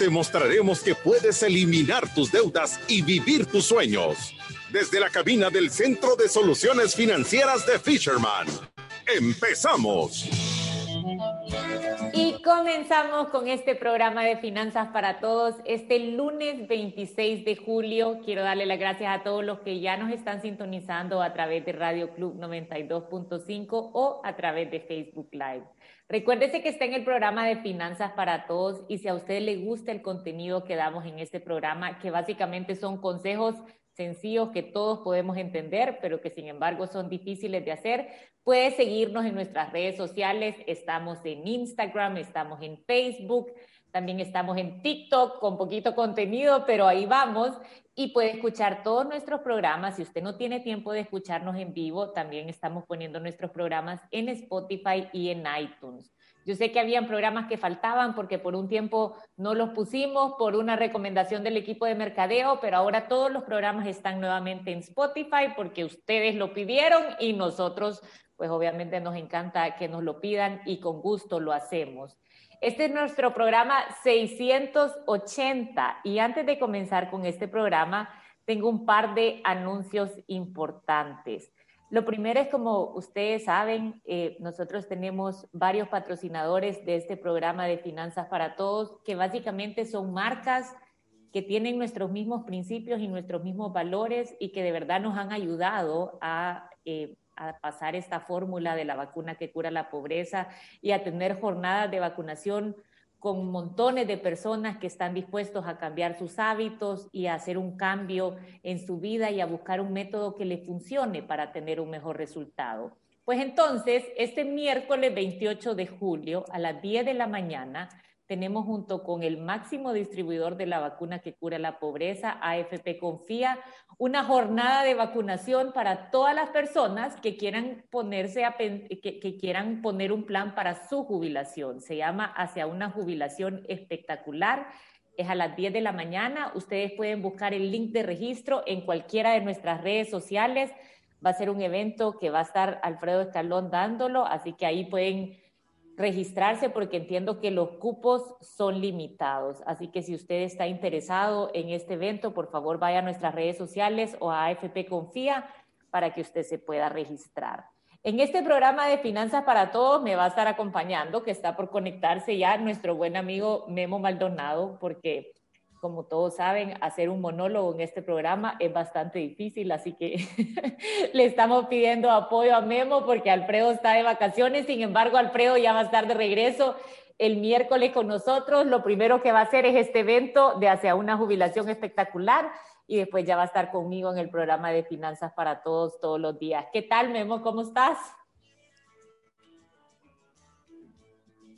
te mostraremos que puedes eliminar tus deudas y vivir tus sueños. Desde la cabina del Centro de Soluciones Financieras de Fisherman. ¡Empezamos! Y comenzamos con este programa de Finanzas para Todos. Este lunes 26 de julio quiero darle las gracias a todos los que ya nos están sintonizando a través de Radio Club 92.5 o a través de Facebook Live. Recuérdese que está en el programa de Finanzas para Todos y si a usted le gusta el contenido que damos en este programa, que básicamente son consejos sencillos que todos podemos entender, pero que sin embargo son difíciles de hacer, puede seguirnos en nuestras redes sociales. Estamos en Instagram, estamos en Facebook, también estamos en TikTok con poquito contenido, pero ahí vamos y puede escuchar todos nuestros programas. Si usted no tiene tiempo de escucharnos en vivo, también estamos poniendo nuestros programas en Spotify y en iTunes. Yo sé que habían programas que faltaban porque por un tiempo no los pusimos por una recomendación del equipo de mercadeo, pero ahora todos los programas están nuevamente en Spotify porque ustedes lo pidieron y nosotros, pues obviamente nos encanta que nos lo pidan y con gusto lo hacemos. Este es nuestro programa 680 y antes de comenzar con este programa, tengo un par de anuncios importantes. Lo primero es, como ustedes saben, eh, nosotros tenemos varios patrocinadores de este programa de Finanzas para Todos, que básicamente son marcas que tienen nuestros mismos principios y nuestros mismos valores y que de verdad nos han ayudado a eh, a pasar esta fórmula de la vacuna que cura la pobreza y a tener jornadas de vacunación con montones de personas que están dispuestos a cambiar sus hábitos y a hacer un cambio en su vida y a buscar un método que le funcione para tener un mejor resultado. Pues entonces, este miércoles 28 de julio a las 10 de la mañana, tenemos junto con el máximo distribuidor de la vacuna que cura la pobreza, AFP Confía, una jornada de vacunación para todas las personas que quieran ponerse que, quieran poner un plan para su jubilación. Se llama Hacia una jubilación espectacular. Es a las 10 de la mañana. Ustedes pueden buscar el link de registro en cualquiera de nuestras redes sociales. Va a ser un evento que va a estar Alfredo Escalón dándolo, así que ahí pueden registrarse porque entiendo que los cupos son limitados. Así que si usted está interesado en este evento, por favor vaya a nuestras redes sociales o a AFP Confía para que usted se pueda registrar. En este programa de Finanzas para Todos me va a estar acompañando, que está por conectarse ya nuestro buen amigo Memo Maldonado, porque como todos saben, hacer un monólogo en este programa es bastante difícil, así que le estamos pidiendo apoyo a Memo porque Alfredo está de vacaciones, sin embargo, Alfredo ya va a estar de regreso el miércoles con nosotros. Lo primero que va a hacer es este evento de hacia una jubilación espectacular y después ya va a estar conmigo en el programa de Finanzas para Todos todos los días. ¿Qué tal, Memo? ¿Cómo estás?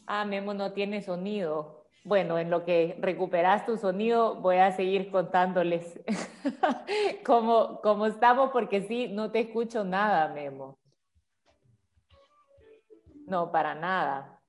Ah, Memo no tiene sonido. Bueno, en lo que recuperas tu sonido, voy a seguir contándoles cómo, cómo estamos, porque sí, no te escucho nada, Memo. No, para nada,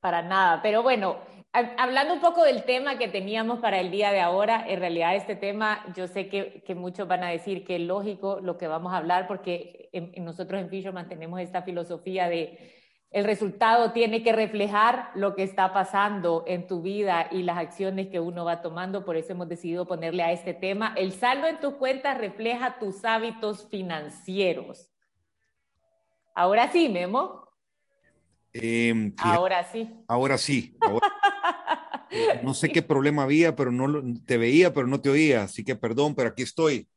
para nada. Pero bueno, hablando un poco del tema que teníamos para el día de ahora, en realidad este tema, yo sé que, que muchos van a decir que es lógico lo que vamos a hablar, porque nosotros en Fisherman tenemos esta filosofía de el resultado tiene que reflejar lo que está pasando en tu vida y las acciones que uno va tomando. Por eso hemos decidido ponerle a este tema, el saldo en tus cuentas refleja tus hábitos financieros. Ahora sí, Memo. Em, ahora sí. Ahora sí. no sé qué problema había, pero no te veía, pero no te oía. Así que perdón, pero aquí estoy.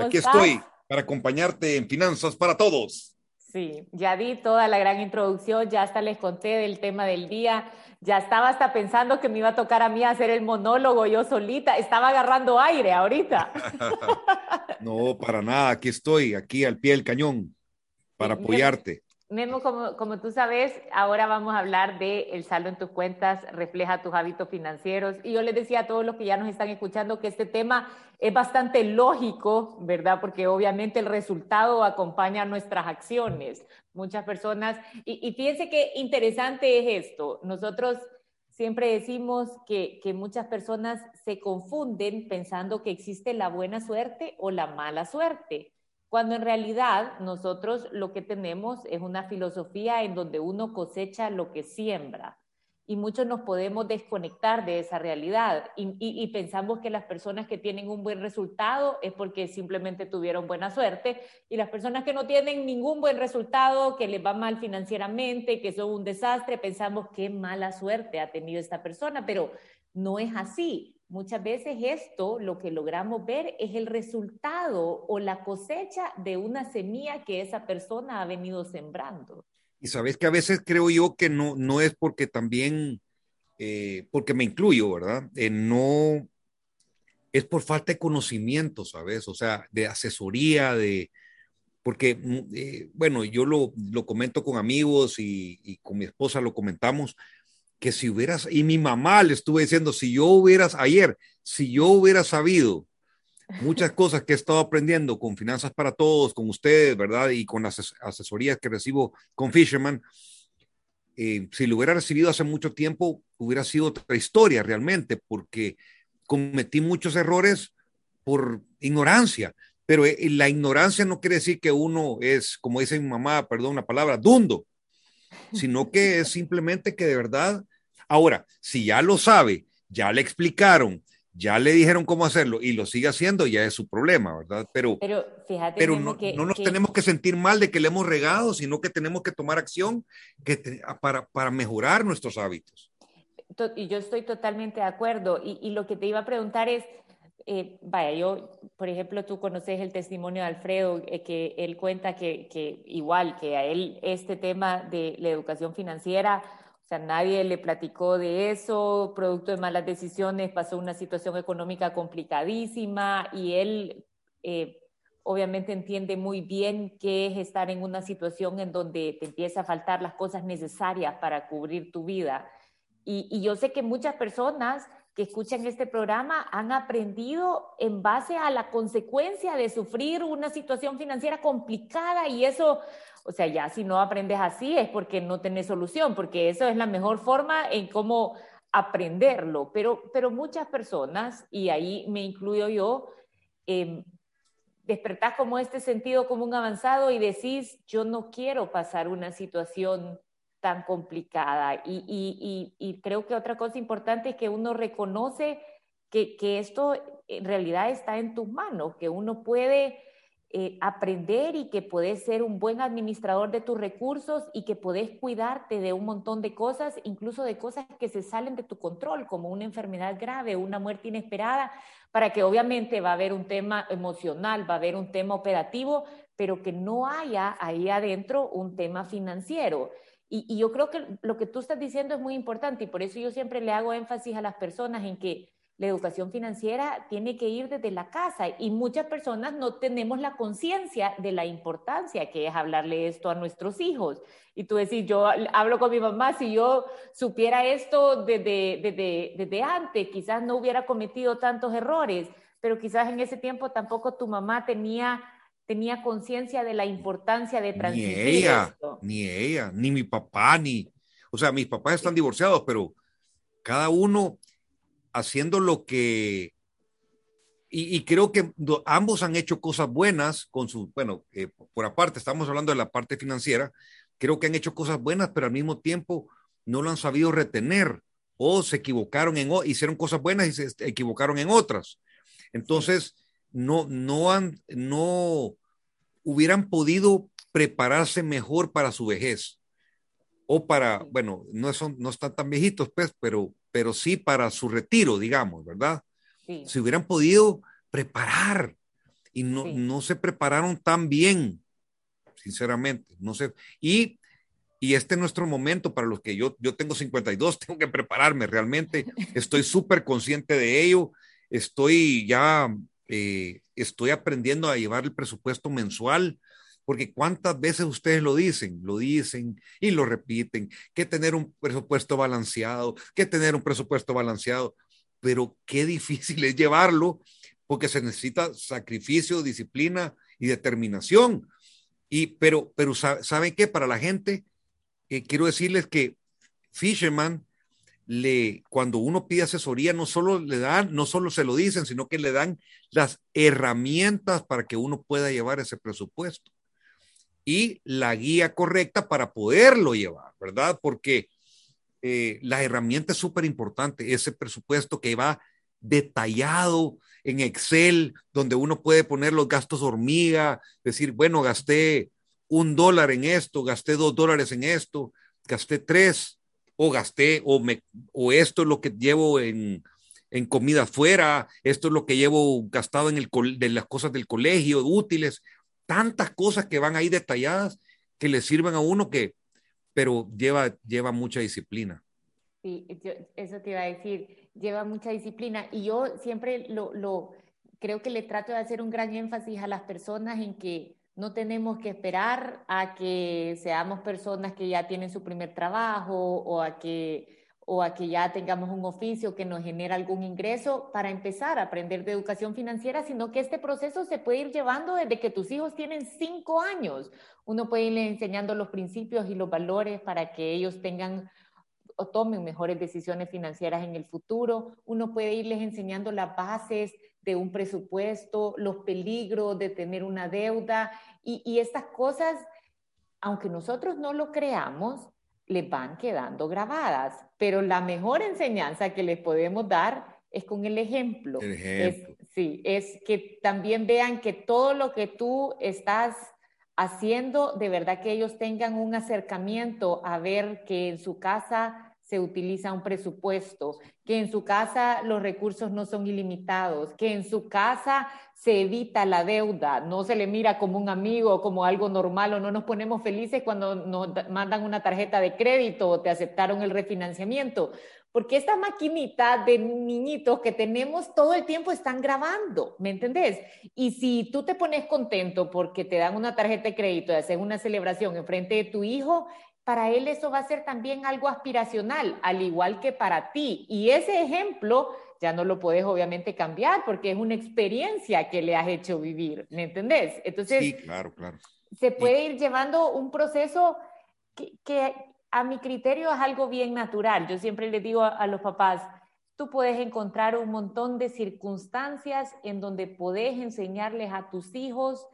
aquí estoy para acompañarte en Finanzas para Todos. Sí, ya di toda la gran introducción, ya hasta les conté del tema del día, ya estaba hasta pensando que me iba a tocar a mí hacer el monólogo yo solita, estaba agarrando aire ahorita. no, para nada, aquí estoy, aquí al pie del cañón, para apoyarte. Memo, como, como tú sabes, ahora vamos a hablar de el saldo en tus cuentas refleja tus hábitos financieros. Y yo les decía a todos los que ya nos están escuchando que este tema es bastante lógico, ¿verdad? Porque obviamente el resultado acompaña nuestras acciones. Muchas personas, y, y fíjense qué interesante es esto. Nosotros siempre decimos que, que muchas personas se confunden pensando que existe la buena suerte o la mala suerte cuando en realidad nosotros lo que tenemos es una filosofía en donde uno cosecha lo que siembra y muchos nos podemos desconectar de esa realidad y, pensamos que las personas que tienen un buen resultado es porque simplemente tuvieron buena suerte y las personas que no tienen ningún buen resultado, que les va mal financieramente, que son un desastre, pensamos qué mala suerte ha tenido esta persona, pero no es así. Muchas veces esto, lo que logramos ver, es el resultado o la cosecha de una semilla que esa persona ha venido sembrando. Y sabes que a veces creo yo que no, no es porque también, eh, porque me incluyo, ¿verdad? Eh, no, es por falta de conocimiento, ¿sabes? O sea, de asesoría, de, porque, mm, eh, bueno, yo lo, lo, comento con amigos y, y, con mi esposa lo comentamos, que si hubieras, y mi mamá le estuve diciendo, si yo hubieras, ayer, si yo hubiera sabido muchas cosas que he estado aprendiendo con Finanzas para Todos, con ustedes, ¿verdad? Y con las asesorías que recibo con Fisherman, eh, si lo hubiera recibido hace mucho tiempo, hubiera sido otra historia realmente, porque cometí muchos errores por ignorancia. Pero eh, la ignorancia no quiere decir que uno es, como dice mi mamá, perdón la palabra, dundo sino que es simplemente que de verdad, ahora, si ya lo sabe, ya le explicaron, ya le dijeron cómo hacerlo y lo sigue haciendo, ya es su problema, ¿verdad? Pero, pero, fíjate pero no, que, no, nos tenemos que sentir mal de que le hemos regado, sino que tenemos que tomar acción que para, para mejorar nuestros hábitos. Y yo estoy totalmente de acuerdo. Y, y lo que te iba a preguntar es, eh, vaya, yo, por ejemplo, tú conoces el testimonio de Alfredo, eh, que él cuenta que, que, igual que a él este tema de la educación financiera, o sea, nadie le platicó de eso, producto de malas decisiones, pasó una situación económica complicadísima y él eh, obviamente entiende muy bien qué es estar en una situación en donde te empieza a faltar las cosas necesarias para cubrir tu vida. Y, y yo sé que muchas personas que escuchan este programa han aprendido en base a la consecuencia de sufrir una situación financiera complicada y eso, o sea, ya si no aprendes así es porque no tenés solución, porque eso es la mejor forma en cómo aprenderlo. Pero, pero muchas personas, y ahí me incluyo yo, eh, despertás como este sentido común avanzado y decís, yo no quiero pasar una situación tan complicada. Y, creo que otra cosa importante es que uno reconoce que, esto en realidad está en tus manos, que uno puede eh, aprender y que puedes ser un buen administrador de tus recursos y que puedes cuidarte de un montón de cosas, incluso de cosas que se salen de tu control, como una enfermedad grave, una muerte inesperada, para que obviamente va a haber un tema emocional, va a haber un tema operativo, pero que no haya ahí adentro un tema financiero. Y, yo creo que lo que tú estás diciendo es muy importante y por eso yo siempre le hago énfasis a las personas en que la educación financiera tiene que ir desde la casa y muchas personas no tenemos la conciencia de la importancia que es hablarle esto a nuestros hijos. Y tú decís, yo hablo con mi mamá, si yo supiera esto desde, desde, desde antes, quizás no hubiera cometido tantos errores, pero quizás en ese tiempo tampoco tu mamá tenía tenía conciencia de la importancia de transmitir Ni ella, ni ella, ni mi papá, ni... O sea, mis papás están divorciados, pero cada uno haciendo lo que... Y, creo que ambos han hecho cosas buenas con su, bueno, eh, por aparte, estamos hablando de la parte financiera, creo que han hecho cosas buenas, pero al mismo tiempo no lo han sabido retener o se equivocaron en, hicieron cosas buenas y se equivocaron en otras. Entonces, no, no han, no hubieran podido prepararse mejor para su vejez o para, bueno, no, son, no están tan viejitos, pues, pero, pero sí para su retiro, digamos, ¿verdad? Sí. Se hubieran podido preparar y no, no se prepararon tan bien, sinceramente, no sé. Y, y este es nuestro momento para los que yo, yo tengo 52, tengo que prepararme realmente, estoy súper consciente de ello, estoy ya eh, estoy aprendiendo a llevar el presupuesto mensual porque cuántas veces ustedes lo dicen, lo dicen y lo repiten, que tener un presupuesto balanceado, que tener un presupuesto balanceado, pero qué difícil es llevarlo porque se necesita sacrificio, disciplina y determinación. Y, pero, pero ¿saben qué? Para la gente, eh, quiero decirles que Fisherman le, cuando uno pide asesoría, no solo le dan, no solo se lo dicen, sino que le dan las herramientas para que uno pueda llevar ese presupuesto y la guía correcta para poderlo llevar, ¿verdad? Porque eh, la herramienta es súper importante, ese presupuesto que va detallado en Excel, donde uno puede poner los gastos hormiga, decir, bueno, gasté un dólar en esto, gasté dos dólares en esto, gasté tres, o gasté, o, me, o esto es lo que llevo en, en comida fuera, esto es lo que llevo gastado en el, de las cosas del colegio, útiles, tantas cosas que van ahí detalladas que le sirven a uno que, pero lleva, lleva mucha disciplina. Sí, eso te iba a decir, lleva mucha disciplina y yo siempre lo, lo creo que le trato de hacer un gran énfasis a las personas en que no tenemos que esperar a que seamos personas que ya tienen su primer trabajo o a que o a que ya tengamos un oficio que nos genera algún ingreso para empezar a aprender de educación financiera, sino que este proceso se puede ir llevando desde que tus hijos tienen cinco años. Uno puede irles enseñando los principios y los valores para que ellos tengan o tomen mejores decisiones financieras en el futuro. Uno puede irles enseñando las bases de un presupuesto, los peligros de tener una deuda y estas cosas, aunque nosotros no lo creamos, les van quedando grabadas. Pero la mejor enseñanza que les podemos dar es con el ejemplo. sí, es que también vean que todo lo que tú estás haciendo, de verdad que ellos tengan un acercamiento a ver que en su casa se utiliza un presupuesto, que en su casa los recursos no son ilimitados, que en su casa se evita la deuda, no se le mira como un amigo como algo normal o no nos ponemos felices cuando nos mandan una tarjeta de crédito o te aceptaron el refinanciamiento, porque esta maquinita de niñitos que tenemos todo el tiempo están grabando, ¿me entendés? Y si tú te pones contento porque te dan una tarjeta de crédito y haces una celebración en frente de tu hijo, para él eso va a ser también algo aspiracional, al igual que para ti. Y ese ejemplo ya no lo puedes obviamente cambiar porque es una experiencia que le has hecho vivir, ¿me entendés? Entonces, sí, claro, claro. Se puede ir llevando un proceso que, a mi criterio es algo bien natural. Yo siempre le digo a los papás, tú puedes encontrar un montón de circunstancias en donde puedes enseñarles a tus hijos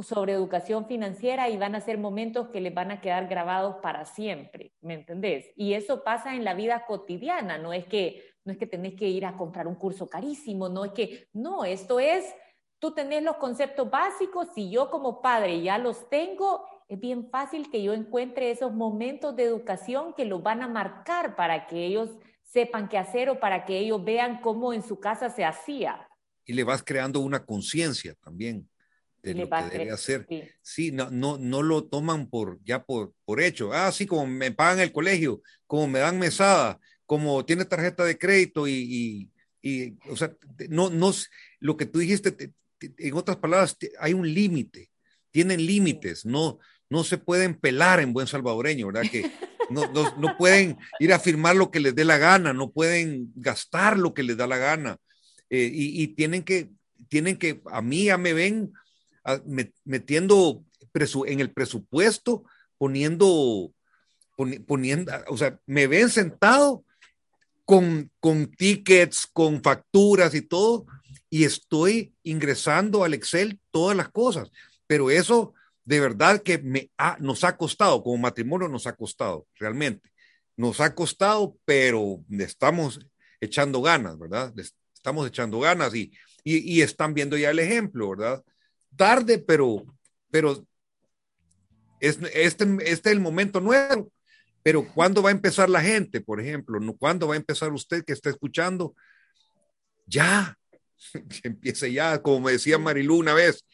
sobre educación financiera y van a ser momentos que les van a quedar grabados para siempre, ¿me entendés? Y eso pasa en la vida cotidiana, no es que no es que tenés que ir a comprar un curso carísimo, no es que no, esto es tú tenés los conceptos básicos, si yo como padre ya los tengo, es bien fácil que yo encuentre esos momentos de educación que los van a marcar para que ellos sepan qué hacer o para que ellos vean cómo en su casa se hacía. Y le vas creando una conciencia también de lo que debe hacer. Sí. no, no, no lo toman por, ya por, por hecho. Ah, sí, como me pagan el colegio, como me dan mesada, como tiene tarjeta de crédito y, y, o sea, no, no, lo que tú dijiste, en otras palabras, hay un límite, tienen límites, no, no se pueden pelar en buen salvadoreño, ¿verdad? Que no, no, no, pueden ir a firmar lo que les dé la gana, no pueden gastar lo que les da la gana. Eh, y, y, tienen que, tienen que, a mí ya me ven metiendo en el presupuesto, poniendo, poniendo, o sea, me ven sentado con, con tickets, con facturas y todo, y estoy ingresando al Excel todas las cosas, pero eso de verdad que me nos ha costado, como matrimonio nos ha costado, realmente. Nos ha costado, pero estamos echando ganas, ¿verdad? Estamos echando ganas y, y, y están viendo ya el ejemplo, ¿verdad? Tarde, pero, pero es, este, este es el momento nuevo. Pero ¿cuándo va a empezar la gente, por ejemplo? ¿Cuándo va a empezar usted que está escuchando? Ya, que empiece ya, como me decía Marilu una vez.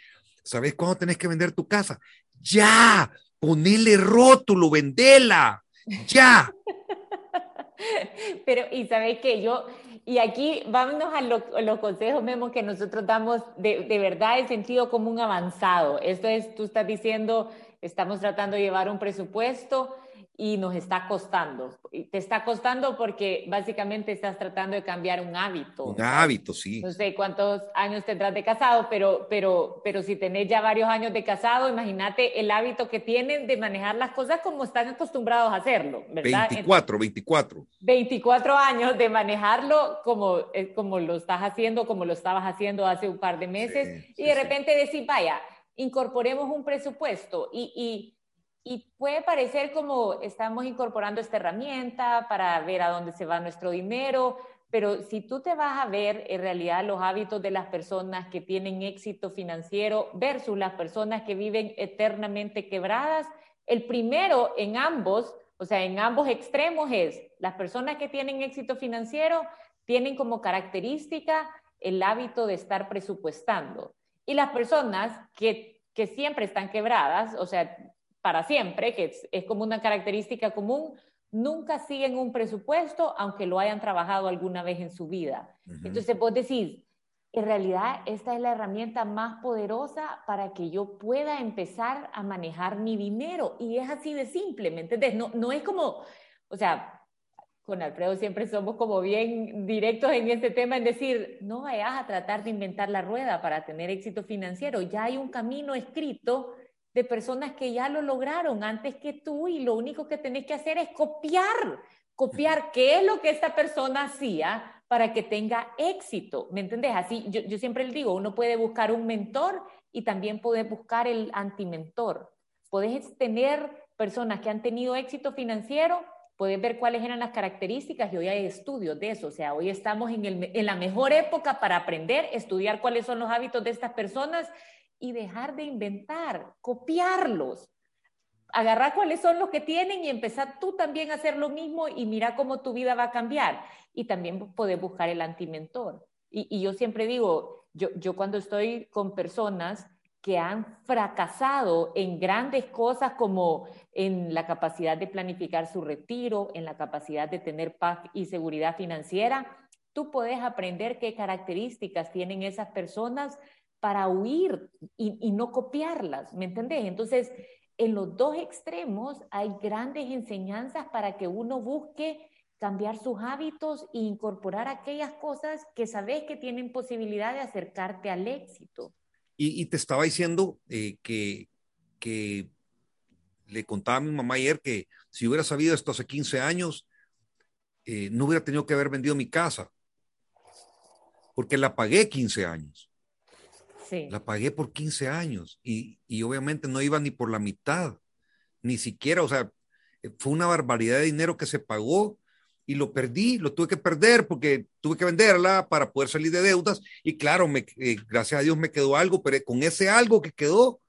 ¿Sabes cuándo tenés que vender tu casa? Ya, ponele rótulo, vendela, ya. Pero, y sabes que yo, Y aquí vámonos a, los consejos, Memo, que nosotros damos de, de verdad en sentido común avanzado. Esto es, tú estás diciendo, estamos tratando de llevar un presupuesto y nos está costando. Te está costando porque básicamente estás tratando de cambiar un hábito. Un hábito, sí. No sé cuántos años tendrás de casado, pero, pero, pero si tenés ya varios años de casado, imagínate el hábito que tienen de manejar las cosas como están acostumbrados a hacerlo, ¿verdad? 24, 24. 24 años de manejarlo como, eh, como lo estás haciendo, como lo estabas haciendo hace un par de meses, y de repente decir, vaya, incorporemos un presupuesto y, y y puede parecer como estamos incorporando esta herramienta para ver a dónde se va nuestro dinero, pero si tú te vas a ver en realidad los hábitos de las personas que tienen éxito financiero versus las personas que viven eternamente quebradas, el primero en ambos, o sea, en ambos extremos es las personas que tienen éxito financiero tienen como característica el hábito de estar presupuestando. Y las personas que, que siempre están quebradas, o sea, para siempre, que es, como una característica común, nunca siguen un presupuesto, aunque lo hayan trabajado alguna vez en su vida. Entonces vos decís, en realidad esta es la herramienta más poderosa para que yo pueda empezar a manejar mi dinero. Y es así de simple, ¿me entiendes? No, no es como, o sea, con Alfredo siempre somos como bien directos en este tema, en decir, no vayas a tratar de inventar la rueda para tener éxito financiero, ya hay un camino escrito de personas que ya lo lograron antes que tú y lo único que tenés que hacer es copiar, copiar qué es lo que esta persona hacía para que tenga éxito, ¿me entendés? Así, yo, yo siempre le digo, uno puede buscar un mentor y también puede buscar el antimentor. Puedes tener personas que han tenido éxito financiero, puedes ver cuáles eran las características y hoy hay estudios de eso. O sea, hoy estamos en, el, en la mejor época para aprender, estudiar cuáles son los hábitos de estas personas y dejar de inventar, copiarlos. Agarrar cuáles son los que tienen y empezar tú también a hacer lo mismo y mira cómo tu vida va a cambiar. Y también poder buscar el antimentor. Y, y yo siempre digo, yo, yo cuando estoy con personas que han fracasado en grandes cosas como en la capacidad de planificar su retiro, en la capacidad de tener paz y seguridad financiera, tú puedes aprender qué características tienen esas personas para huir y, no copiarlas, ¿me entendés? Entonces, en los dos extremos hay grandes enseñanzas para que uno busque cambiar sus hábitos e incorporar aquellas cosas que sabes que tienen posibilidad de acercarte al éxito. Y, te estaba diciendo eh, que, le contaba a mi mamá ayer que si hubiera sabido esto hace 15 años, eh, no hubiera tenido que haber vendido mi casa, porque la pagué 15 años. La pagué por 15 años y, y, obviamente no iba ni por la mitad, ni siquiera, o sea, fue una barbaridad de dinero que se pagó y lo perdí, lo tuve que perder porque tuve que venderla para poder salir de deudas y claro, me, eh, gracias a Dios me quedó algo, pero con ese algo que quedó,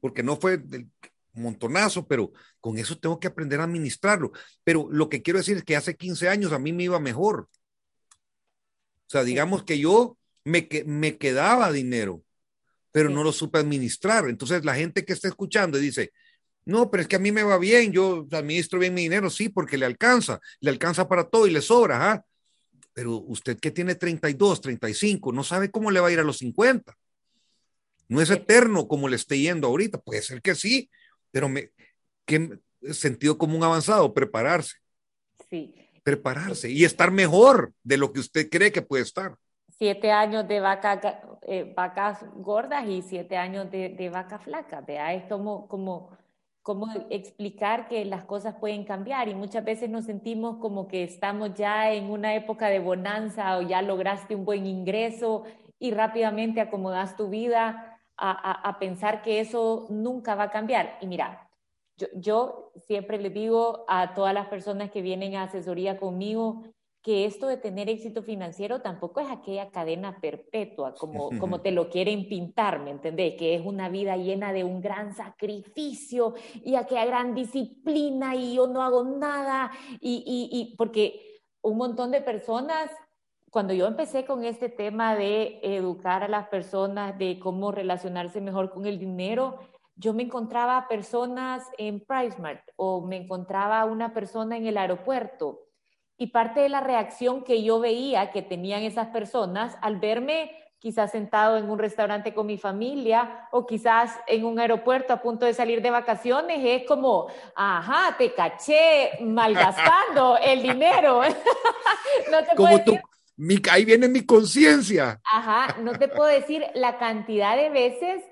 porque no fue del montonazo, pero con eso tengo que aprender a administrarlo. Pero lo que quiero decir es que hace 15 años a mí me iba mejor. O sea, digamos que yo me, me quedaba dinero pero no lo supe administrar. Entonces la gente que está escuchando dice, no, pero es que a mí me va bien, yo administro bien mi dinero, sí, porque le alcanza, le alcanza para todo y le sobra, ¿ah? Pero usted que tiene 32, 35, no sabe cómo le va a ir a los 50. No es eterno como le esté yendo ahorita, puede ser que sí, pero me, ¿qué sentido común avanzado? Prepararse. Sí. Prepararse y estar mejor de lo que usted cree que puede estar siete años de eh, vacas gordas y siete años de, de vacas flacas. Es como, como, como explicar que las cosas pueden cambiar y muchas veces nos sentimos como que estamos ya en una época de bonanza o ya lograste un buen ingreso y rápidamente acomodas tu vida a, a, a pensar que eso nunca va a cambiar. Y mira, yo, yo siempre le digo a todas las personas que vienen a asesoría conmigo, que esto de tener éxito financiero tampoco es aquella cadena perpetua, como, como te lo quieren pintar, ¿me entendés? Que es una vida llena de un gran sacrificio y aquella gran disciplina y yo no hago nada, y, y, y porque un montón de personas cuando yo empecé con este tema de educar a las personas de cómo relacionarse mejor con el dinero, yo me encontraba personas en PriceMart o me encontraba una persona en el aeropuerto y parte de la reacción que yo veía que tenían esas personas al verme quizás sentado en un restaurante con mi familia o quizás en un aeropuerto a punto de salir de vacaciones, es como, ajá, te caché malgastando el dinero. no te como tú, ahí viene mi conciencia. Ajá, no te puedo decir la cantidad de veces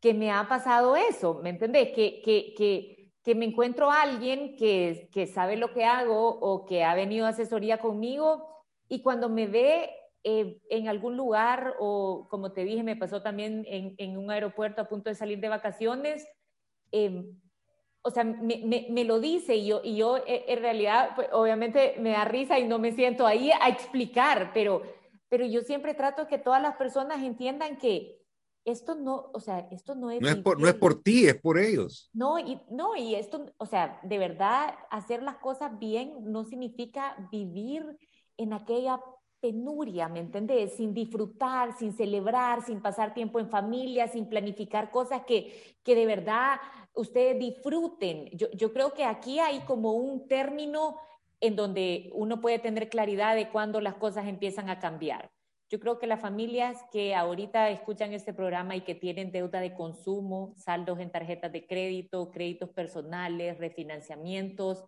que me ha pasado eso, ¿me entendés? Que, que, que, que me encuentro a alguien que, que sabe lo que hago o que ha venido a asesoría conmigo y cuando me ve eh, en algún lugar o como te dije, me pasó también en, en un aeropuerto a punto de salir de vacaciones, eh, o sea, me, me, lo dice y yo, y yo eh, en realidad, pues, obviamente me da risa y no me siento ahí a explicar, pero, pero yo siempre trato que todas las personas entiendan que esto no, o sea, esto no es... No es, por, no es por ti, es por ellos. No y, no, y esto, o sea, de verdad, hacer las cosas bien no significa vivir en aquella penuria, ¿me entendés? Sin disfrutar, sin celebrar, sin pasar tiempo en familia, sin planificar cosas que, que de verdad ustedes disfruten. Yo, yo creo que aquí hay como un término en donde uno puede tener claridad de cuándo las cosas empiezan a cambiar. Yo creo que las familias que ahorita escuchan este programa y que tienen deuda de consumo, saldos en tarjetas de crédito, créditos personales, refinanciamientos,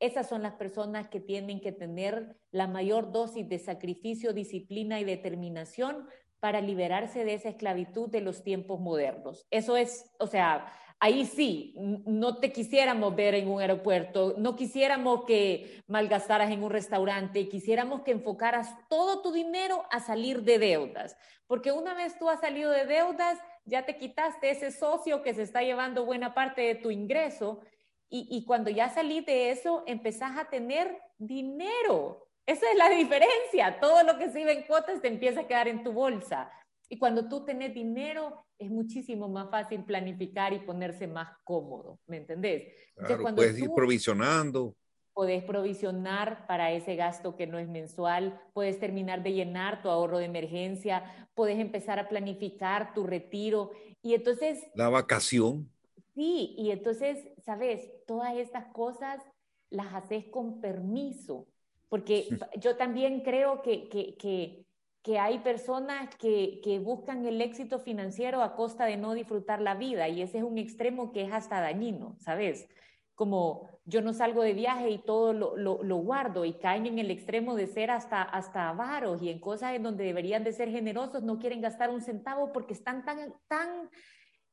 esas son las personas que tienen que tener la mayor dosis de sacrificio, disciplina y determinación para liberarse de esa esclavitud de los tiempos modernos. Eso es, o sea, ahí sí, no te quisiéramos ver en un aeropuerto, no quisiéramos que malgastaras en un restaurante, quisiéramos que enfocaras todo tu dinero a salir de deudas, porque una vez tú has salido de deudas, ya te quitaste ese socio que se está llevando buena parte de tu ingreso y, cuando ya salí de eso, empezás a tener dinero. Esa es la diferencia. Todo lo que sirve en cuotas te empieza a quedar en tu bolsa. Y cuando tú tenés dinero, es muchísimo más fácil planificar y ponerse más cómodo, ¿me entendés? Claro, puedes ir provisionando. Puedes provisionar para ese gasto que no es mensual, puedes terminar de llenar tu ahorro de emergencia, puedes empezar a planificar tu retiro y entonces... La vacación. Sí, y entonces, ¿sabes? Todas estas cosas las haces con permiso, porque yo también creo que, que, que que hay personas que, que, buscan el éxito financiero a costa de no disfrutar la vida y ese es un extremo que es hasta dañino, ¿sabes? Como yo no salgo de viaje y todo lo, lo, lo, guardo y caen en el extremo de ser hasta, hasta avaros y en cosas en donde deberían de ser generosos no quieren gastar un centavo porque están tan, tan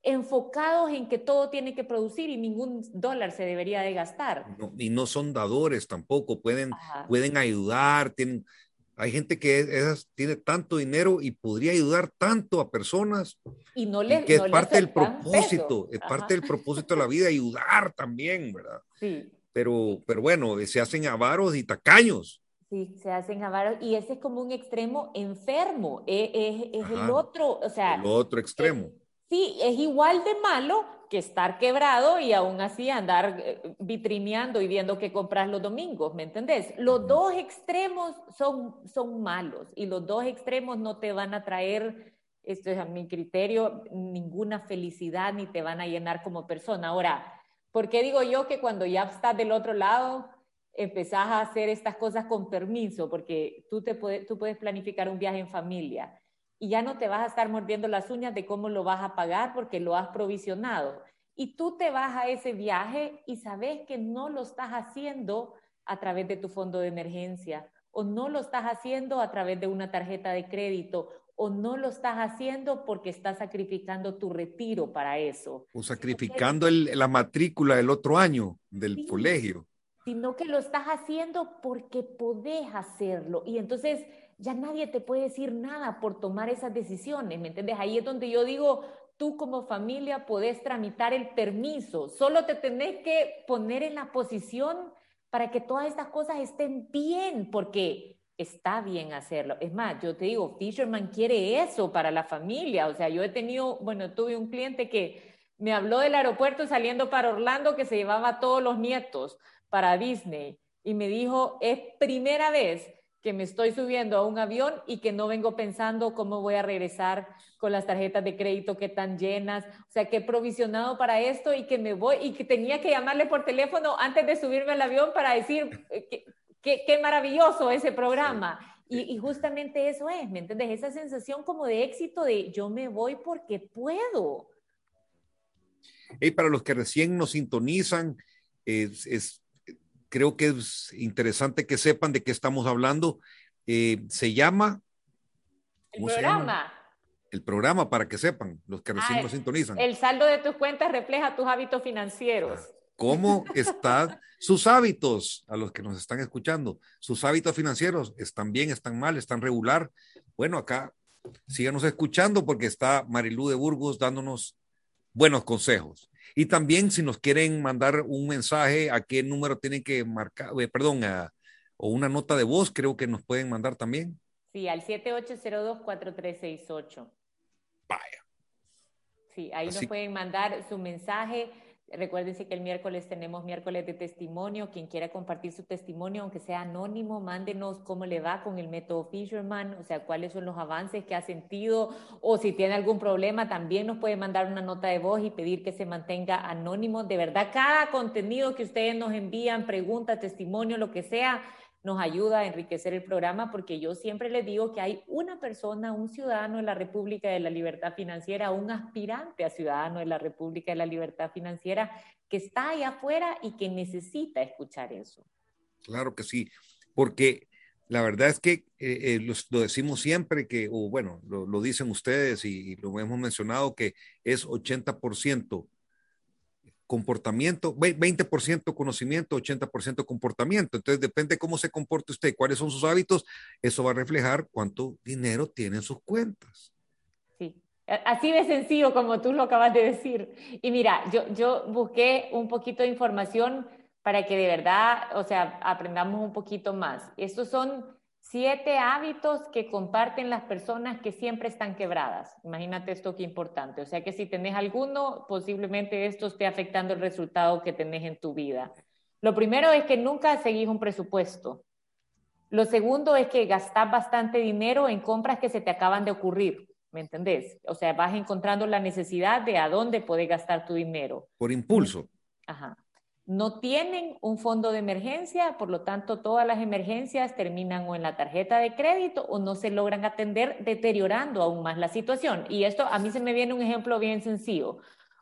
enfocados en que todo tiene que producir y ningún dólar se debería de gastar. y no son dadores tampoco, pueden, pueden ayudar, tienen hay gente que tiene tanto dinero y podría ayudar tanto a personas. Y no le que es parte del propósito, es parte del propósito de la vida, ayudar también, ¿verdad? Sí. Pero, pero bueno, se hacen avaros y tacaños. Sí, se hacen avaros y ese es como un extremo enfermo, e, es, es, el otro, o sea. El otro extremo. sí, es igual de malo que estar quebrado y aún así andar eh, vitrineando y viendo qué compras los domingos, ¿me entendés? Los dos extremos son, son malos y los dos extremos no te van a traer, esto es a mi criterio, ninguna felicidad ni te van a llenar como persona. Ahora, ¿por qué digo yo que cuando ya estás del otro lado, empezás a hacer estas cosas con permiso? Porque tú, te puedes, tú puedes planificar un viaje en familia y ya no te vas a estar mordiendo las uñas de cómo lo vas a pagar porque lo has provisionado. Y tú te vas a ese viaje y sabes que no lo estás haciendo a través de tu fondo de emergencia o no lo estás haciendo a través de una tarjeta de crédito o no lo estás haciendo porque estás sacrificando tu retiro para eso. O sacrificando la matrícula del otro año del colegio. Sino que lo estás haciendo porque podés hacerlo. Y entonces ya nadie te puede decir nada por tomar esas decisiones, ¿me entiendes? Ahí es donde yo digo, tú como familia podés tramitar el permiso, solo te tenés que poner en la posición para que todas estas cosas estén bien, porque está bien hacerlo. Es más, yo te digo, Fisherman quiere eso para la familia, o sea, yo he tenido, bueno, tuve un cliente que me habló del aeropuerto saliendo para Orlando que se llevaba a todos los nietos para Disney y me dijo, es primera vez que me estoy subiendo a un avión y que no vengo pensando cómo voy a regresar con las tarjetas de crédito que están llenas, o sea, que he provisionado para esto y que me voy y que tenía que llamarle por teléfono antes de subirme al avión para decir, eh, qué, maravilloso ese programa. Y, y, justamente eso es, ¿me entiendes? Esa sensación como de éxito de yo me voy porque puedo. Y para los que recién nos sintonizan, es, es, creo que es interesante que sepan de qué estamos hablando. Eh, se llama... El programa. El programa, para que sepan, los que recién ah, nos sintonizan. El saldo de tus cuentas refleja tus hábitos financieros. Ah, ¿Cómo están sus hábitos a los que nos están escuchando? ¿Sus hábitos financieros están bien, están mal, están regular? Bueno, acá síganos escuchando porque está Marilú de Burgos dándonos buenos consejos. Y también si nos quieren mandar un mensaje, a qué número tienen que marcar, eh, perdón, o una nota de voz, creo que nos pueden mandar también. Sí, al 7802-4368. Vaya. Sí, ahí nos pueden mandar su mensaje Recuérdense que el miércoles tenemos miércoles de testimonio. Quien quiera compartir su testimonio, aunque sea anónimo, mándenos cómo le va con el método Fisherman, o sea, cuáles son los avances que ha sentido, o si tiene algún problema, también nos puede mandar una nota de voz y pedir que se mantenga anónimo. De verdad, cada contenido que ustedes nos envían, pregunta, testimonio, lo que sea, nos ayuda a enriquecer el programa porque yo siempre les digo que hay una persona, un ciudadano de la República de la Libertad Financiera, un aspirante a ciudadano de la República de la Libertad Financiera que está allá afuera y que necesita escuchar eso. Claro que sí, porque la verdad es que eh, eh, lo, decimos siempre que, o bueno, lo, lo dicen ustedes y, y, lo hemos mencionado, que es 80% comportamiento, 20% conocimiento, 80% comportamiento. Entonces depende cómo se comporte usted, cuáles son sus hábitos, eso va a reflejar cuánto dinero tiene en sus cuentas. Sí, así de sencillo como tú lo acabas de decir. Y mira, yo, yo busqué un poquito de información para que de verdad, o sea, aprendamos un poquito más. Estos son Siete hábitos que comparten las personas que siempre están quebradas. Imagínate esto qué importante. O sea que si tenés alguno, posiblemente esto esté afectando el resultado que tenés en tu vida. Lo primero es que nunca seguís un presupuesto. Lo segundo es que gastás bastante dinero en compras que se te acaban de ocurrir. ¿Me entendés? O sea, vas encontrando la necesidad de a dónde podés gastar tu dinero. Por impulso. Ajá no tienen un fondo de emergencia, por lo tanto todas las emergencias terminan o en la tarjeta de crédito o no se logran atender deteriorando aún más la situación. Y esto a mí se me viene un ejemplo bien sencillo.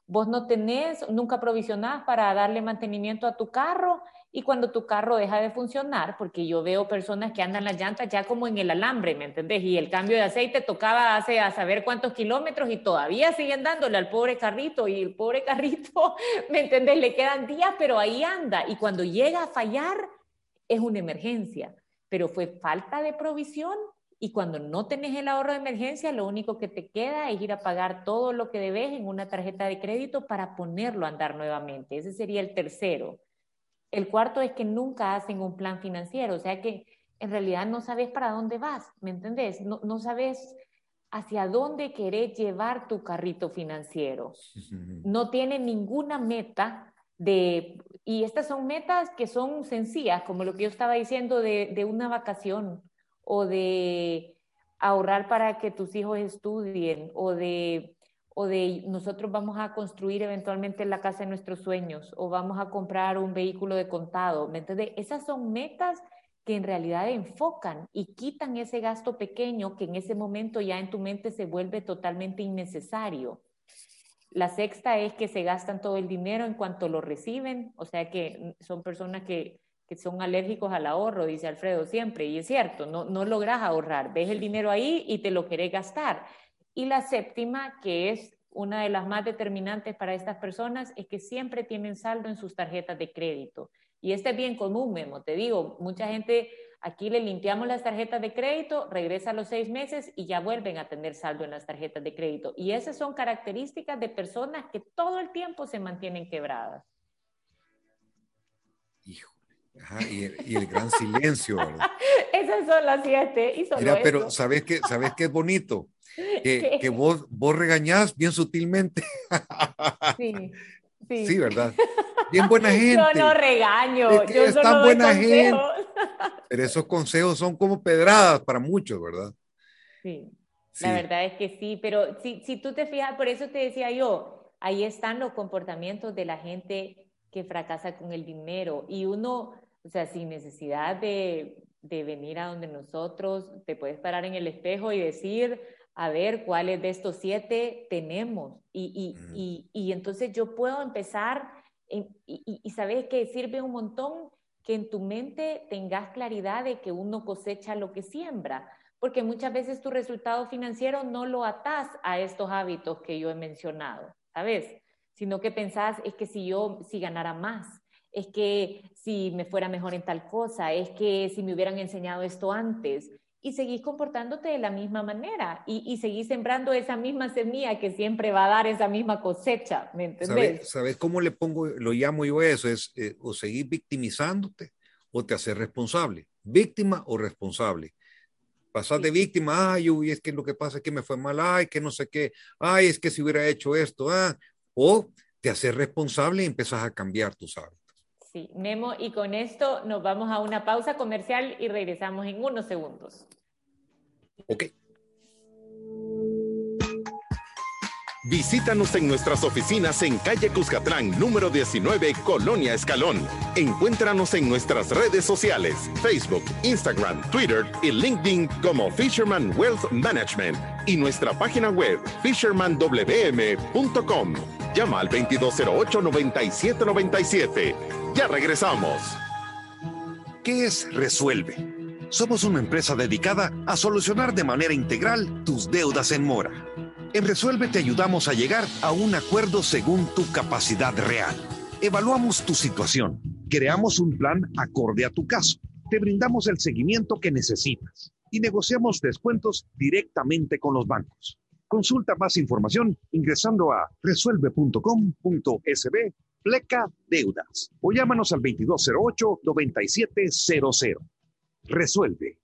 Vos no tenés, nunca provisionás para darle mantenimiento a tu carro y cuando tu carro deja de funcionar, porque yo veo personas que andan las llantas ya como en el alambre, ¿me entendés? Y el cambio de aceite tocaba hace a saber cuántos kilómetros y todavía siguen dándole al pobre carrito y el pobre carrito, ¿me entendés? Le quedan días, pero ahí anda y cuando llega a fallar es una emergencia, pero fue falta de provisión y cuando no tenés el ahorro de emergencia, lo único que te queda es ir a pagar todo lo que debes en una tarjeta de crédito para ponerlo a andar nuevamente. Ese sería el tercero. El cuarto es que nunca hacen un plan financiero, o sea que en realidad no sabes para dónde vas, ¿me entendés? No, no sabes hacia dónde querés llevar tu carrito financiero. No tiene ninguna meta de, y estas son metas que son sencillas, como lo que yo estaba diciendo de, de una vacación o de ahorrar para que tus hijos estudien o de o de nosotros vamos a construir eventualmente la casa de nuestros sueños o vamos a comprar un vehículo de contado. ¿Me entiendes? Esas son metas que en realidad enfocan y quitan ese gasto pequeño que en ese momento ya en tu mente se vuelve totalmente innecesario. La sexta es que se gastan todo el dinero en cuanto lo reciben, o sea que son personas que, que son alérgicos al ahorro, dice Alfredo siempre, y es cierto, no, no logras ahorrar, ves el dinero ahí y te lo querés gastar. Y la séptima, que es una de las más determinantes para estas personas, es que siempre tienen saldo en sus tarjetas de crédito. Y este es bien común, Memo. Te digo, mucha gente aquí le limpiamos las tarjetas de crédito, regresa a los seis meses y ya vuelven a tener saldo en las tarjetas de crédito. Y esas son características de personas que todo el tiempo se mantienen quebradas. Hijo. y, el, gran silencio, Esas son las siete. Y Mira, pero ¿sabes qué, ¿sabes qué es bonito? que, vos, vos regañás bien sutilmente. Sí, sí. Sí, ¿verdad? Bien buena gente. Yo no regaño. yo es tan buena gente. Pero esos consejos son como pedradas para muchos, ¿verdad? Sí. La verdad es que sí, pero si, si tú te fijas, por eso te decía yo, ahí están los comportamientos de la gente que fracasa con el dinero y uno O sea, sin necesidad de, de venir a donde nosotros, te puedes parar en el espejo y decir, a ver cuáles de estos siete tenemos. Y, y, y, entonces yo puedo empezar, y, sabes que sirve un montón que en tu mente tengas claridad de que uno cosecha lo que siembra, porque muchas veces tu resultado financiero no lo atás a estos hábitos que yo he mencionado, ¿sabes? Sino que pensás, es que si yo, si ganara más, es que si me fuera mejor en tal cosa, es que si me hubieran enseñado esto antes, y seguís comportándote de la misma manera y, y, seguís sembrando esa misma semilla que siempre va a dar esa misma cosecha, ¿me entendés? ¿Sabes, cómo le pongo, lo llamo yo eso? Es eh, o seguir victimizándote o te haces responsable, víctima o responsable. Pasar de víctima, ay, uy, es que lo que pasa es que me fue mal, ay, que no sé qué, ay, es que si hubiera hecho esto, ah, o te haces responsable y empiezas a cambiar tus hábitos. Sí, Memo, y con esto nos vamos a una pausa comercial y regresamos en unos segundos. Ok. Visítanos en nuestras oficinas en calle Cuscatlán, número 19, Colonia Escalón. Encuéntranos en nuestras redes sociales, Facebook, Instagram, Twitter y LinkedIn como Fisherman Wealth Management y nuestra página web fishermanwm.com. Llama al 2208-9797. Ya regresamos. ¿Qué es Resuelve? Somos una empresa dedicada a solucionar de manera integral tus deudas en mora. En Resuelve te ayudamos a llegar a un acuerdo según tu capacidad real. Evaluamos tu situación, creamos un plan acorde a tu caso, te brindamos el seguimiento que necesitas y negociamos descuentos directamente con los bancos. Consulta más información ingresando a resuelve.com.sb pleca deudas o llámanos al 2208-9700. Resuelve.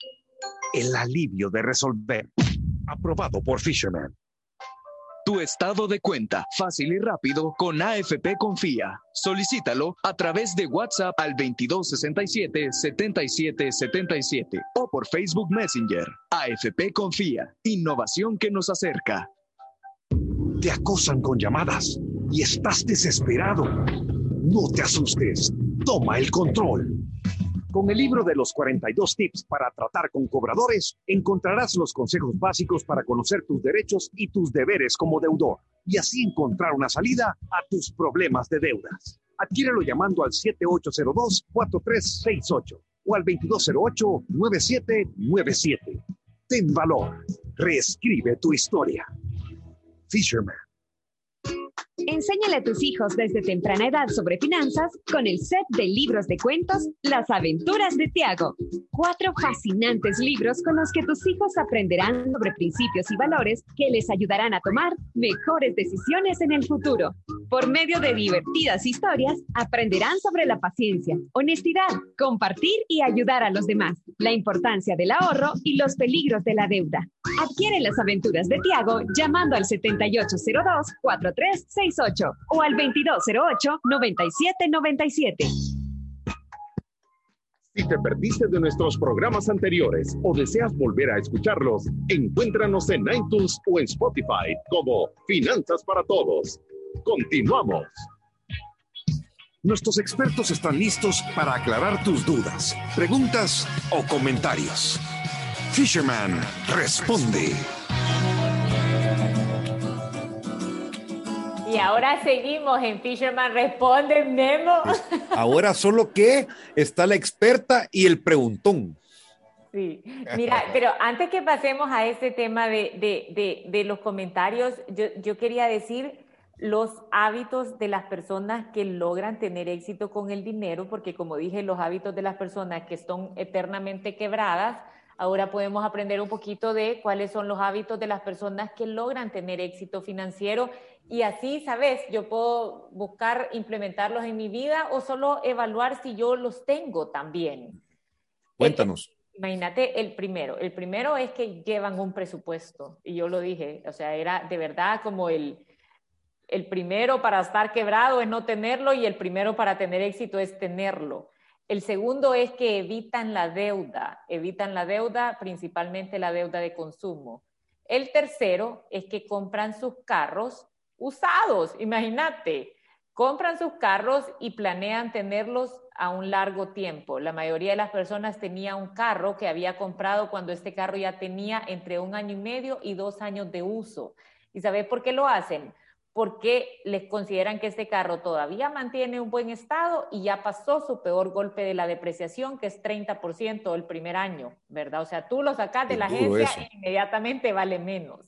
El alivio de resolver. Aprobado por Fisherman. Tu estado de cuenta, fácil y rápido, con AFP Confía. Solicítalo a través de WhatsApp al 2267-7777 o por Facebook Messenger. AFP Confía, innovación que nos acerca. Te acosan con llamadas y estás desesperado. No te asustes, toma el control. Con el libro de los 42 tips para tratar con cobradores, encontrarás los consejos básicos para conocer tus derechos y tus deberes como deudor y así encontrar una salida a tus problemas de deudas. Adquiérelo llamando al 7802-4368 o al 2208-9797. Ten valor. Reescribe tu historia. Fisherman. Enséñale a tus hijos desde temprana edad sobre finanzas con el set de libros de cuentos Las aventuras de Tiago. Cuatro fascinantes libros con los que tus hijos aprenderán sobre principios y valores que les ayudarán a tomar mejores decisiones en el futuro. Por medio de divertidas historias, aprenderán sobre la paciencia, honestidad, compartir y ayudar a los demás, la importancia del ahorro y los peligros de la deuda. Adquiere las aventuras de Tiago llamando al 7802-4368 o al 2208-9797. Si te perdiste de nuestros programas anteriores o deseas volver a escucharlos, encuéntranos en iTunes o en Spotify como Finanzas para Todos. Continuamos. Nuestros expertos están listos para aclarar tus dudas, preguntas o comentarios. Fisherman responde. Y ahora seguimos en Fisherman Responde, Memo. Ahora solo que está la experta y el preguntón. Sí, mira, pero antes que pasemos a este tema de, de, de, los comentarios, yo, yo quería decir los hábitos de las personas que logran tener éxito con el dinero, porque como dije, los hábitos de las personas que están eternamente quebradas, ahora podemos aprender un poquito de cuáles son los hábitos de las personas que logran tener éxito financiero y así, ¿sabes? Yo puedo buscar implementarlos en mi vida o solo evaluar si yo los tengo también. Cuéntanos. imagínate el primero. El primero es que llevan un presupuesto. Y yo lo dije, o sea, era de verdad como el, el primero para estar quebrado es no tenerlo y el primero para tener éxito es tenerlo. El segundo es que evitan la deuda, evitan la deuda, principalmente la deuda de consumo. El tercero es que compran sus carros usados, imagínate, compran sus carros y planean tenerlos a un largo tiempo. La mayoría de las personas tenía un carro que había comprado cuando este carro ya tenía entre un año y medio y dos años de uso. ¿Y sabes por qué lo hacen? Porque les consideran que este carro todavía mantiene un buen estado y ya pasó su peor golpe de la depreciación, que es 30% el primer año, ¿verdad? O sea, tú lo sacas de la agencia e inmediatamente vale menos.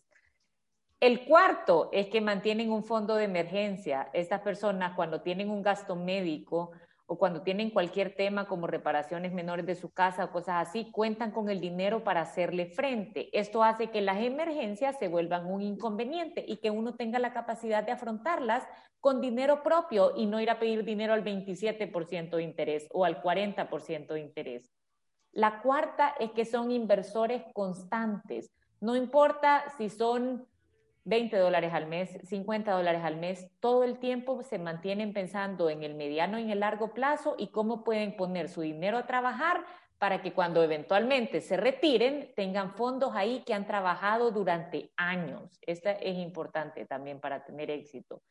El cuarto es que mantienen un fondo de emergencia. Estas personas cuando tienen un gasto médico o cuando tienen cualquier tema como reparaciones menores de su casa o cosas así, cuentan con el dinero para hacerle frente. Esto hace que las emergencias se vuelvan un inconveniente y que uno tenga la capacidad de afrontarlas con dinero propio y no ir a pedir dinero al 27% de interés o al 40% de interés. La cuarta es que son inversores constantes. No importa si son 20 dólares al mes, 50 dólares al mes, todo el tiempo se mantienen pensando en el mediano y en el largo plazo y cómo pueden poner su dinero a trabajar para que cuando eventualmente se retiren tengan fondos ahí que han trabajado durante años. Esta es importante también para tener éxito.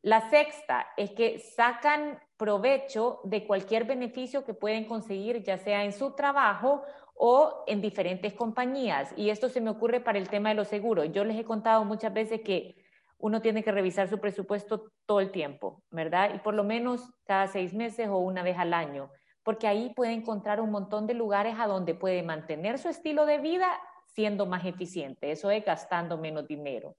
La sexta es que sacan provecho de cualquier beneficio que pueden conseguir, ya sea en su trabajo o en diferentes compañías. Y esto se me ocurre para el tema de los seguros. Yo les he contado muchas veces que uno tiene que revisar su presupuesto todo el tiempo, ¿verdad? Y por lo menos cada seis meses o una vez al año, porque ahí puede encontrar un montón de lugares a donde puede mantener su estilo de vida siendo más eficiente. Eso es gastando menos dinero.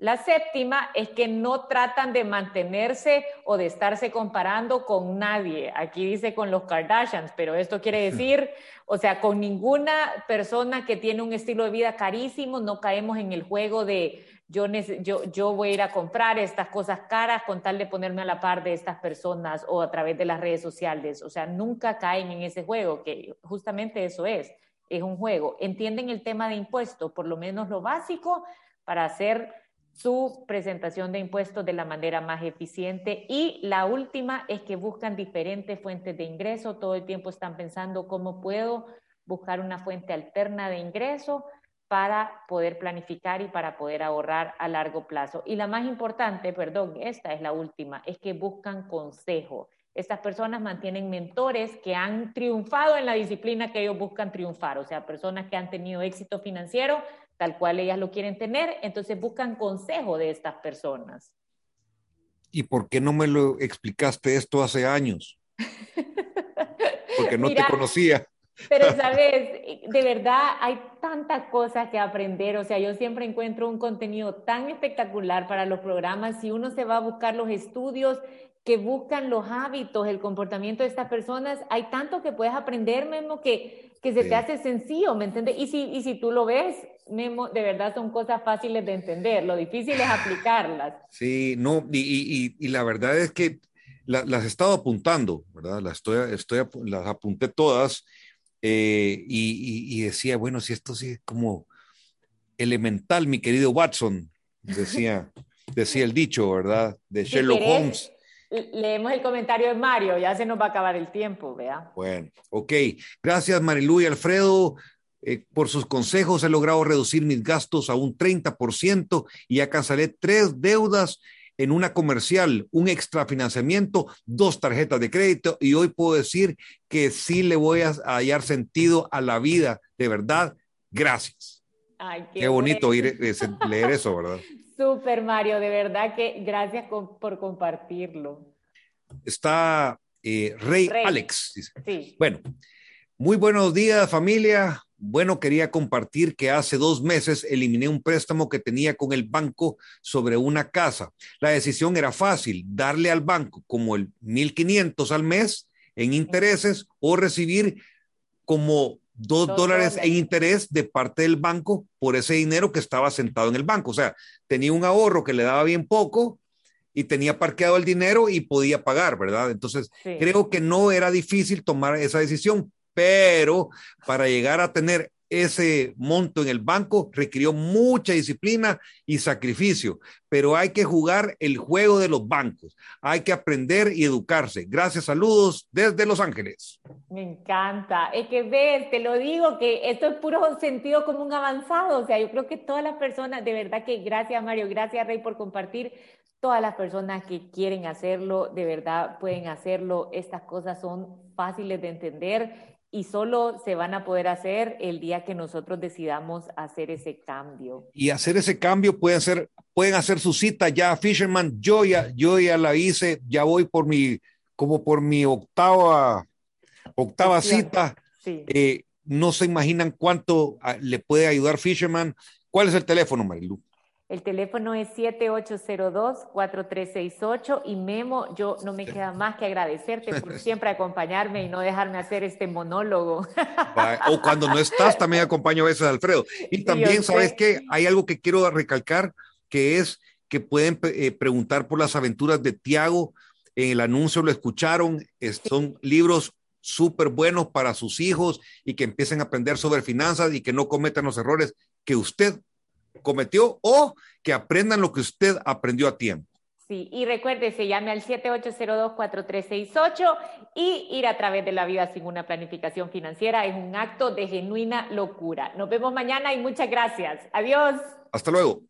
La séptima es que no tratan de mantenerse o de estarse comparando con nadie. Aquí dice con los Kardashians, pero esto quiere decir, o sea, con ninguna persona que tiene un estilo de vida carísimo, no caemos en el juego de yo, yo, yo voy a ir a comprar estas cosas caras con tal de ponerme a la par de estas personas o a través de las redes sociales. O sea, nunca caen en ese juego, que justamente eso es, es un juego. Entienden el tema de impuestos, por lo menos lo básico, para hacer su presentación de impuestos de la manera más eficiente. Y la última es que buscan diferentes fuentes de ingreso. Todo el tiempo están pensando cómo puedo buscar una fuente alterna de ingreso para poder planificar y para poder ahorrar a largo plazo. Y la más importante, perdón, esta es la última, es que buscan consejo. Estas personas mantienen mentores que han triunfado en la disciplina que ellos buscan triunfar, o sea, personas que han tenido éxito financiero, tal cual ellas lo quieren tener, entonces buscan consejo de estas personas. ¿Y por qué no me lo explicaste esto hace años? Porque no te conocía. Pero, sabes, de verdad hay tantas cosas que aprender. O sea, yo siempre encuentro un contenido tan espectacular para los programas. Si uno se va a buscar los estudios que buscan los hábitos, el comportamiento de estas personas, hay tanto que puedes aprender, Memo, que, que se te hace sencillo, ¿me entiendes? Y si, y si tú lo ves, Memo, de verdad son cosas fáciles de entender, lo difícil es aplicarlas. Sí, no, y, y, y la verdad es que las he estado apuntando, ¿verdad? Las, estoy, estoy, las apunté todas eh, y, decía, bueno, si esto sí es como elemental, mi querido Watson, decía, decía el dicho, ¿verdad? De Sherlock Holmes leemos el comentario de Mario, ya se nos va a acabar el tiempo, vea. Bueno, ok. Gracias Marilu y Alfredo. Eh, por sus consejos he logrado reducir mis gastos a un 30% y ya cancelé tres deudas en una comercial, un extrafinanciamiento, dos tarjetas de crédito y hoy puedo decir que sí le voy a hallar sentido a la vida, de verdad. Gracias. Ay, qué, bonito leer eso, ¿verdad? Súper, Mario, de verdad que gracias por compartirlo. Está eh, Rey, Alex. Sí. Bueno, muy buenos días, familia. Bueno, quería compartir que hace dos meses eliminé un préstamo que tenía con el banco sobre una casa. La decisión era fácil, darle al banco como el 1.500 al mes en intereses o recibir como dos, dólares en interés de parte del banco por ese dinero que estaba sentado en el banco. O sea, tenía un ahorro que le daba bien poco y tenía parqueado el dinero y podía pagar, ¿verdad? Entonces, creo que no era difícil tomar esa decisión, pero para llegar a tener ese monto en el banco requirió mucha disciplina y sacrificio, pero hay que jugar el juego de los bancos, hay que aprender y educarse. Gracias, saludos desde Los Ángeles. Me encanta, es que ves, te lo digo, que esto es puro sentido común avanzado, o sea, yo creo que todas las personas, de verdad que gracias Mario, gracias Rey por compartir, Todas las personas que quieren hacerlo, de verdad pueden hacerlo. Estas cosas son fáciles de entender y solo se van a poder hacer el día que nosotros decidamos hacer ese cambio. Y hacer ese cambio pueden hacer, pueden hacer su cita ya, Fisherman. Yo ya, yo ya la hice, ya voy por mi, como por mi octava, octava cita. Sí. Eh, no se imaginan cuánto ah, le puede ayudar Fisherman. ¿Cuál es el teléfono, Marilu? El teléfono es 7802-4368 y Memo, yo no me queda más que agradecerte por siempre acompañarme y no dejarme hacer este monólogo. O cuando no estás, también acompaño a veces a Alfredo. Y también, ¿sabes qué? Hay algo que quiero recalcar, que es que pueden eh, preguntar por las aventuras de Tiago. En el anuncio lo escucharon, son libros súper buenos para sus hijos y que empiecen a aprender sobre finanzas y que no cometan los errores que usted cometió o que aprendan lo que usted aprendió a tiempo. Sí, y recuerde, se llame al 7802-4368 y ir a través de la vida sin una planificación financiera es un acto de genuina locura. Nos vemos mañana y muchas gracias. Adiós. Hasta luego.